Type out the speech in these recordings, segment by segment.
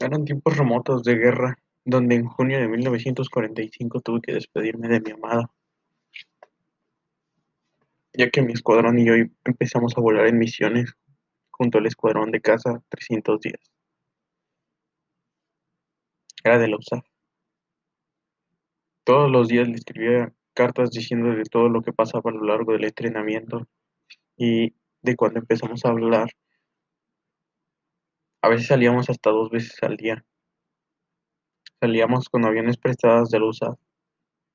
Eran tiempos remotos de guerra, donde en junio de 1945 tuve que despedirme de mi amada, ya que mi escuadrón y yo empezamos a volar en misiones junto al escuadrón de caza 310. Era de la. Todos los días le escribía cartas diciendo de todo lo que pasaba a lo largo del entrenamiento y de cuando empezamos a hablar. A veces salíamos hasta dos veces al día. Salíamos con aviones prestados de la USAF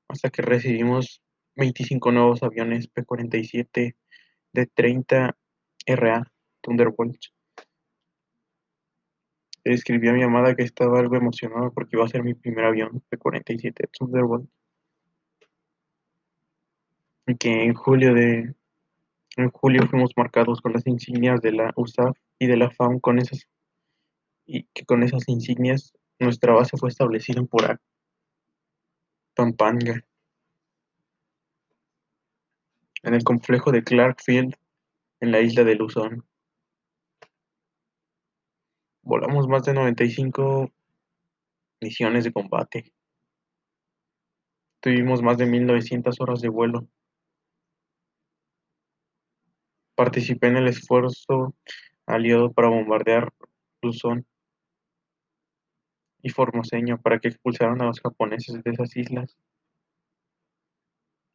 hasta que recibimos 25 nuevos aviones P-47 de 30 RA Thunderbolt. Le escribí a mi amada que estaba algo emocionada porque iba a ser mi primer avión P-47 Thunderbolt. Y que en julio de en julio fuimos marcados con las insignias de la USAF y de la FAM con esas y que con esas insignias nuestra base fue establecida Porac, Pampanga, en el complejo de Clark Field, en la isla de Luzón. Volamos más de 95 misiones de combate. Tuvimos más de 1900 horas de vuelo. Participé en el esfuerzo aliado para bombardear Luzón y Formoseño para que expulsaran a los japoneses de esas islas.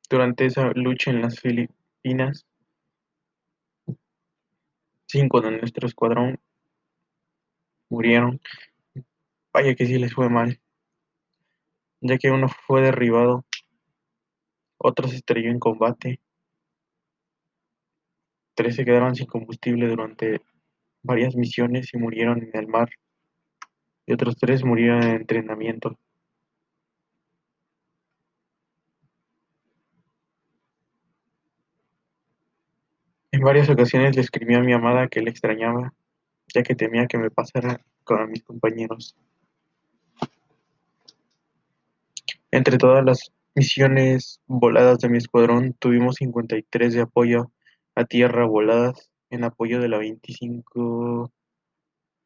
Durante esa lucha en las Filipinas, cinco de nuestro escuadrón murieron. Vaya que sí les fue mal, ya que uno fue derribado, otro se estrelló en combate, tres se quedaron sin combustible durante varias misiones y murieron en el mar y otros tres murieron en entrenamiento. En varias ocasiones le escribí a mi amada que le extrañaba, ya que temía que me pasara con mis compañeros. Entre todas las misiones voladas de mi escuadrón, tuvimos 53 de apoyo a tierra voladas en apoyo de la 25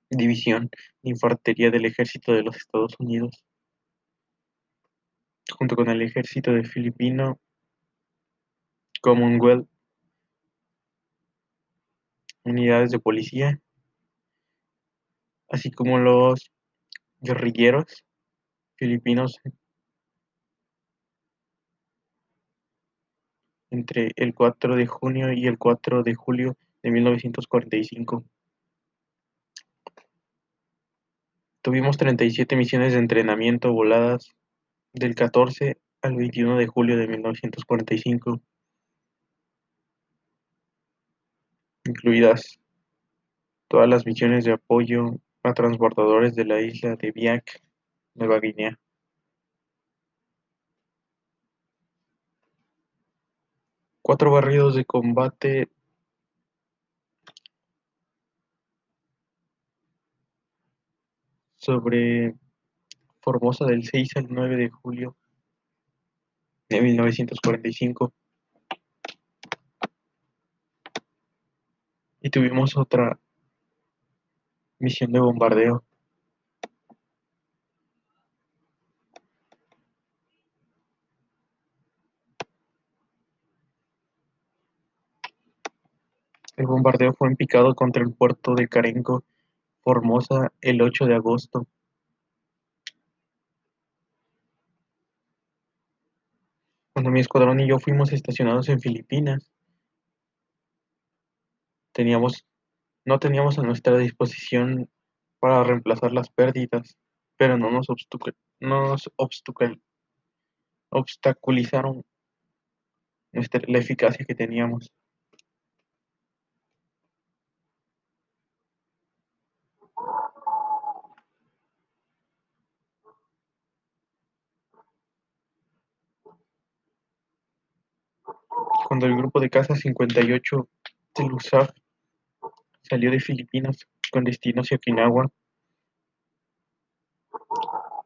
División de Infantería del Ejército de los Estados Unidos, junto con el Ejército de Filipino Commonwealth, unidades de policía, así como los guerrilleros filipinos. Entre el 4 de junio y el 4 de julio de 1945. Tuvimos 37 misiones de entrenamiento voladas del 14 al 21 de julio de 1945, incluidas todas las misiones de apoyo a transbordadores de la isla de Biak, Nueva Guinea. Cuatro barridos de combate sobre Formosa del 6 al 9 de julio de 1945. Y tuvimos otra misión de bombardeo. El bombardeo fue en picado contra el puerto de Carenco Formosa el 8 de agosto. Cuando mi escuadrón y yo fuimos estacionados en Filipinas, teníamos, no teníamos a nuestra disposición para reemplazar las pérdidas, pero no nos, no nos obstaculizaron nuestra, la eficacia que teníamos. Cuando el grupo de caza 58 del USAF salió de Filipinas con destino hacia Okinawa,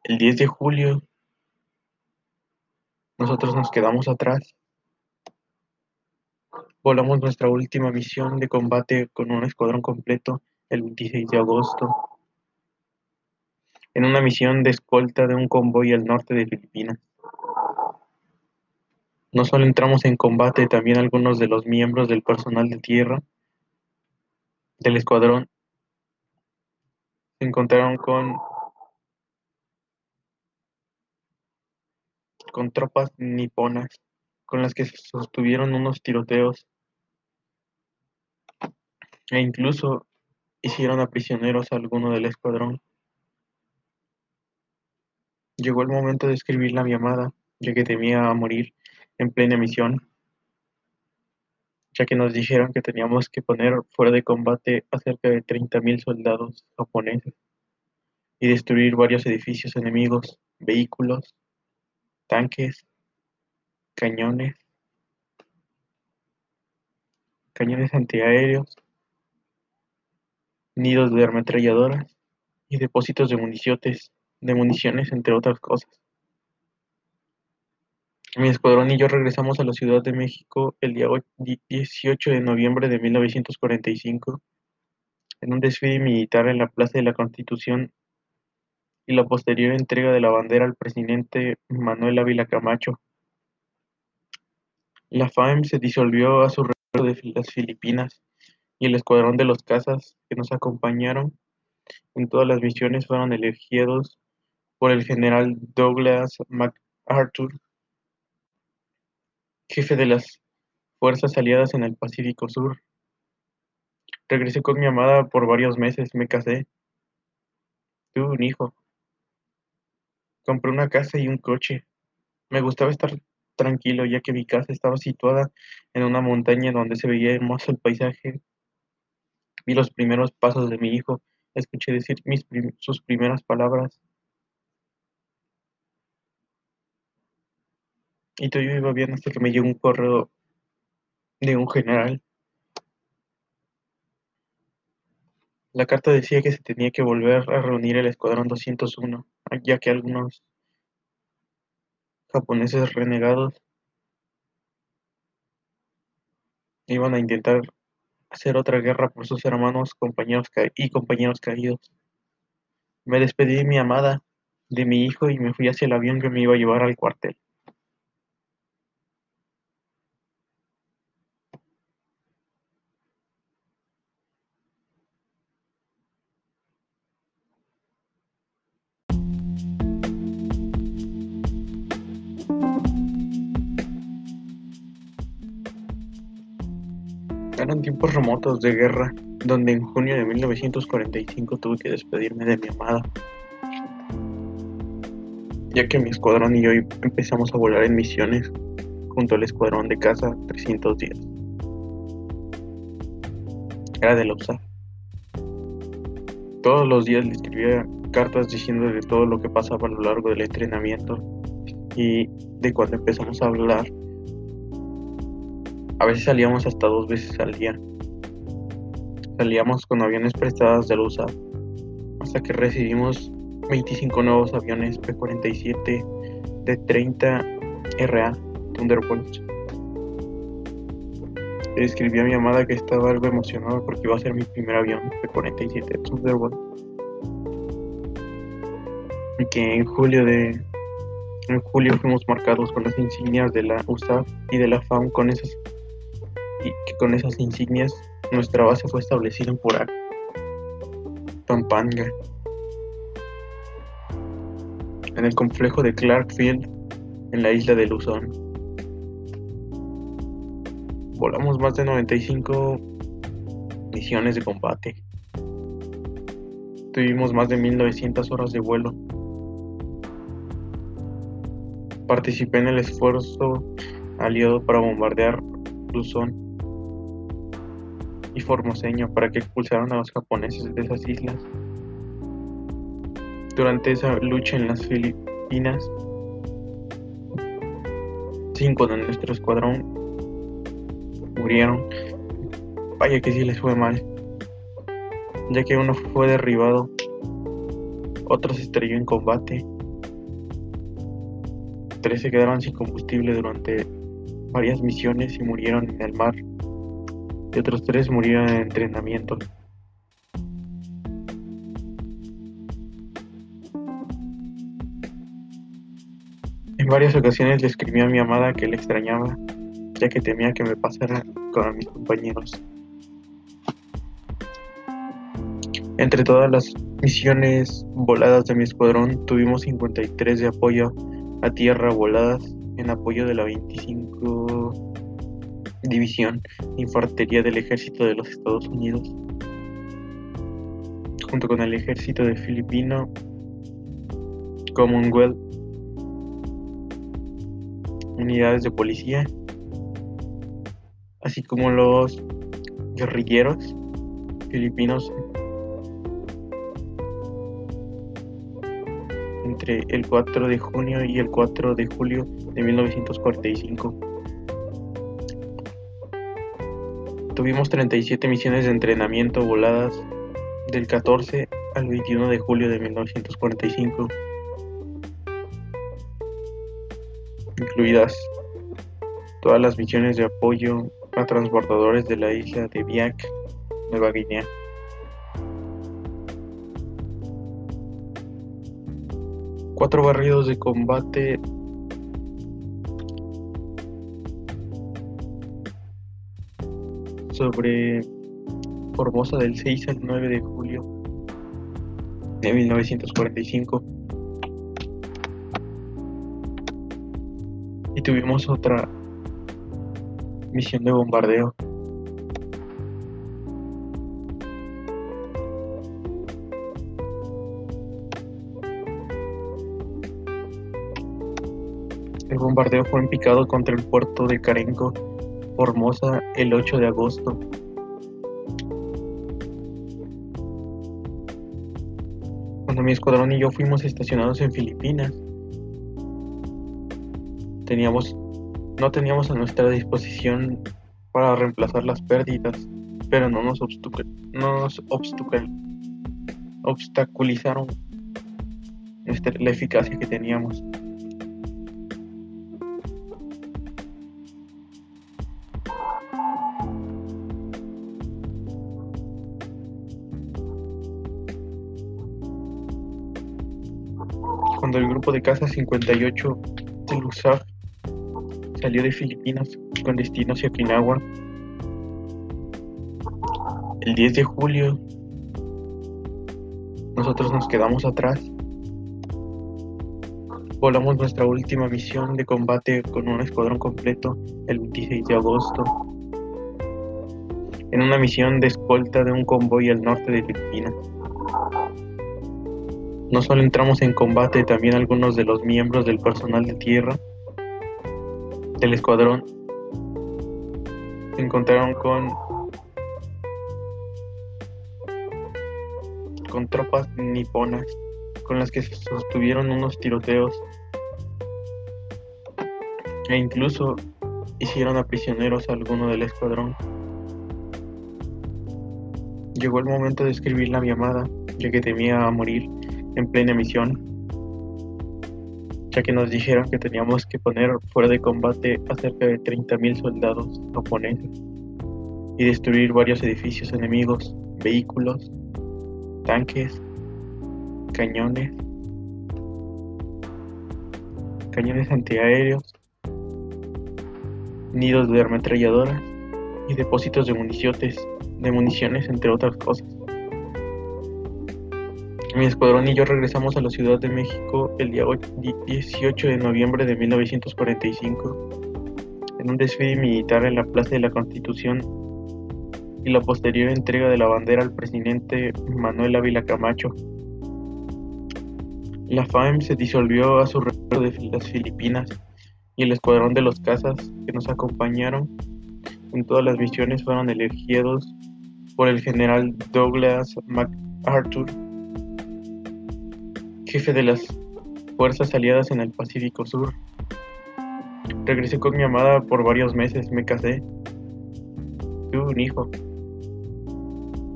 el 10 de julio nosotros nos quedamos atrás. Volamos nuestra última misión de combate con un escuadrón completo el 26 de agosto. en una misión de escolta de un convoy al norte de Filipinas. No solo entramos en combate, también algunos de los miembros del personal de tierra del escuadrón se encontraron con tropas niponas, con las que sostuvieron unos tiroteos e incluso hicieron a prisioneros a alguno del escuadrón. Llegó el momento de escribir la llamada, ya que temía morir en plena misión, ya que nos dijeron que teníamos que poner fuera de combate a cerca de 30.000 soldados japoneses y destruir varios edificios enemigos, vehículos, tanques, cañones, cañones antiaéreos, nidos de ametralladoras y depósitos de de municiones entre otras cosas. Mi escuadrón y yo regresamos a la Ciudad de México el día 18 de noviembre de 1945 en un desfile militar en la Plaza de la Constitución y la posterior entrega de la bandera al presidente Manuel Ávila Camacho. La FAEM se disolvió a su regreso de las Filipinas y el escuadrón de los cazas que nos acompañaron en todas las misiones fueron elegidos por el general Douglas MacArthur jefe de las fuerzas aliadas en el Pacífico Sur. Regresé con mi amada por varios meses, me casé. Tuve un hijo. Compré una casa y un coche. Me gustaba estar tranquilo ya que mi casa estaba situada en una montaña donde se veía hermoso el paisaje. Vi los primeros pasos de mi hijo, escuché decir mis sus primeras palabras. Y todo iba bien hasta que me llegó un correo de un general. La carta decía que se tenía que volver a reunir el escuadrón 201, ya que algunos japoneses renegados iban a intentar hacer otra guerra por sus hermanos compañeros y compañeros caídos. Me despedí de mi amada, de mi hijo y me fui hacia el avión que me iba a llevar al cuartel. Eran tiempos remotos de guerra, donde en junio de 1945 tuve que despedirme de mi amada, ya que mi escuadrón y yo empezamos a volar en misiones junto al escuadrón de caza 310. Era de la. Todos los días le escribía cartas diciendo de todo lo que pasaba a lo largo del entrenamiento y de cuando empezamos a hablar a veces salíamos hasta dos veces al día. Salíamos con aviones prestados de USA hasta que recibimos 25 nuevos aviones P-47 de 30 RA Thunderbolts. Le escribí a mi amada que estaba algo emocionado porque iba a ser mi primer avión P-47 Thunderbolt. Y que en julio de en julio fuimos marcados con las insignias de la USAF y de la FAM con esas que con esas insignias nuestra base fue establecida en Purak, Pampanga, en el complejo de Clarkfield, en la isla de Luzón. Volamos más de 95 misiones de combate. Tuvimos más de 1900 horas de vuelo. Participé en el esfuerzo aliado para bombardear Luzón y Formoseño para que expulsaran a los japoneses de esas islas. Durante esa lucha en las Filipinas, cinco de nuestro escuadrón murieron. Vaya que sí les fue mal, ya que uno fue derribado, otro se estrelló en combate, tres se quedaron sin combustible durante varias misiones y murieron en el mar y otros tres murieron en entrenamiento. En varias ocasiones le escribí a mi amada que le extrañaba, ya que temía que me pasara con mis compañeros. Entre todas las misiones voladas de mi escuadrón, tuvimos 53 de apoyo a tierra voladas en apoyo de la 25 División de Infantería del Ejército de los Estados Unidos, junto con el Ejército de Filipino, Commonwealth, unidades de policía, así como los guerrilleros filipinos entre el 4 de junio y el 4 de julio de 1945. Tuvimos 37 misiones de entrenamiento voladas del 14 al 21 de julio de 1945, incluidas todas las misiones de apoyo a transbordadores de la isla de Biak, Nueva Guinea. Cuatro barridos de combate sobre Formosa del 6 al 9 de julio de 1945. Y tuvimos otra misión de bombardeo. El bombardeo fue en picado contra el puerto de Carenco Formosa el 8 de agosto. Cuando mi escuadrón y yo fuimos estacionados en Filipinas, teníamos, no teníamos a nuestra disposición para reemplazar las pérdidas, pero no nos, nos obstaculizaron la eficacia que teníamos. De caza 58 de USAF salió de Filipinas con destino hacia Okinawa. El 10 de julio nosotros nos quedamos atrás. Volamos nuestra última misión de combate con un escuadrón completo el 26 de agosto. En una misión de escolta de un convoy al norte de Filipinas. No solo entramos en combate, también algunos de los miembros del personal de tierra del escuadrón se encontraron con con tropas niponas con las que se sostuvieron unos tiroteos e incluso hicieron a prisioneros a alguno del escuadrón. Llegó el momento de escribir la llamada, ya que temía morir en plena misión, ya que nos dijeron que teníamos que poner fuera de combate a cerca de 30.000 soldados japoneses y destruir varios edificios enemigos, vehículos, tanques, cañones, cañones antiaéreos, nidos de ametralladoras y depósitos de de municiones entre otras cosas. Mi escuadrón y yo regresamos a la Ciudad de México el día 18 de noviembre de 1945 en un desfile militar en la Plaza de la Constitución y la posterior entrega de la bandera al presidente Manuel Ávila Camacho. La FAEM se disolvió a su regreso de las Filipinas y el escuadrón de los cazas que nos acompañaron en todas las misiones fueron elegidos por el general Douglas MacArthur jefe de las fuerzas aliadas en el Pacífico Sur. Regresé con mi amada por varios meses, me casé. Tuve un hijo.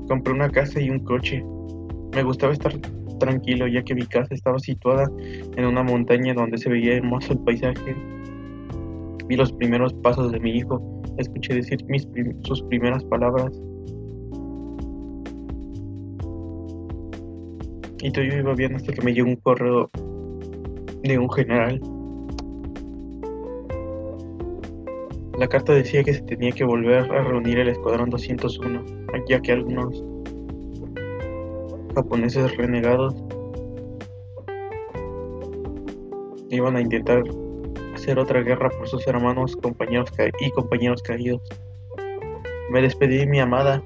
Compré una casa y un coche. Me gustaba estar tranquilo ya que mi casa estaba situada en una montaña donde se veía hermoso el paisaje. Vi los primeros pasos de mi hijo, escuché decir sus primeras palabras Y todo iba bien hasta que me llegó un correo de un general La carta decía que se tenía que volver a reunir el Escuadrón 201, ya que algunos japoneses renegados iban a intentar hacer otra guerra por sus hermanos compañeros y compañeros caídos. Me despedí de mi amada,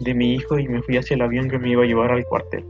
de mi hijo y me fui hacia el avión que me iba a llevar al cuartel.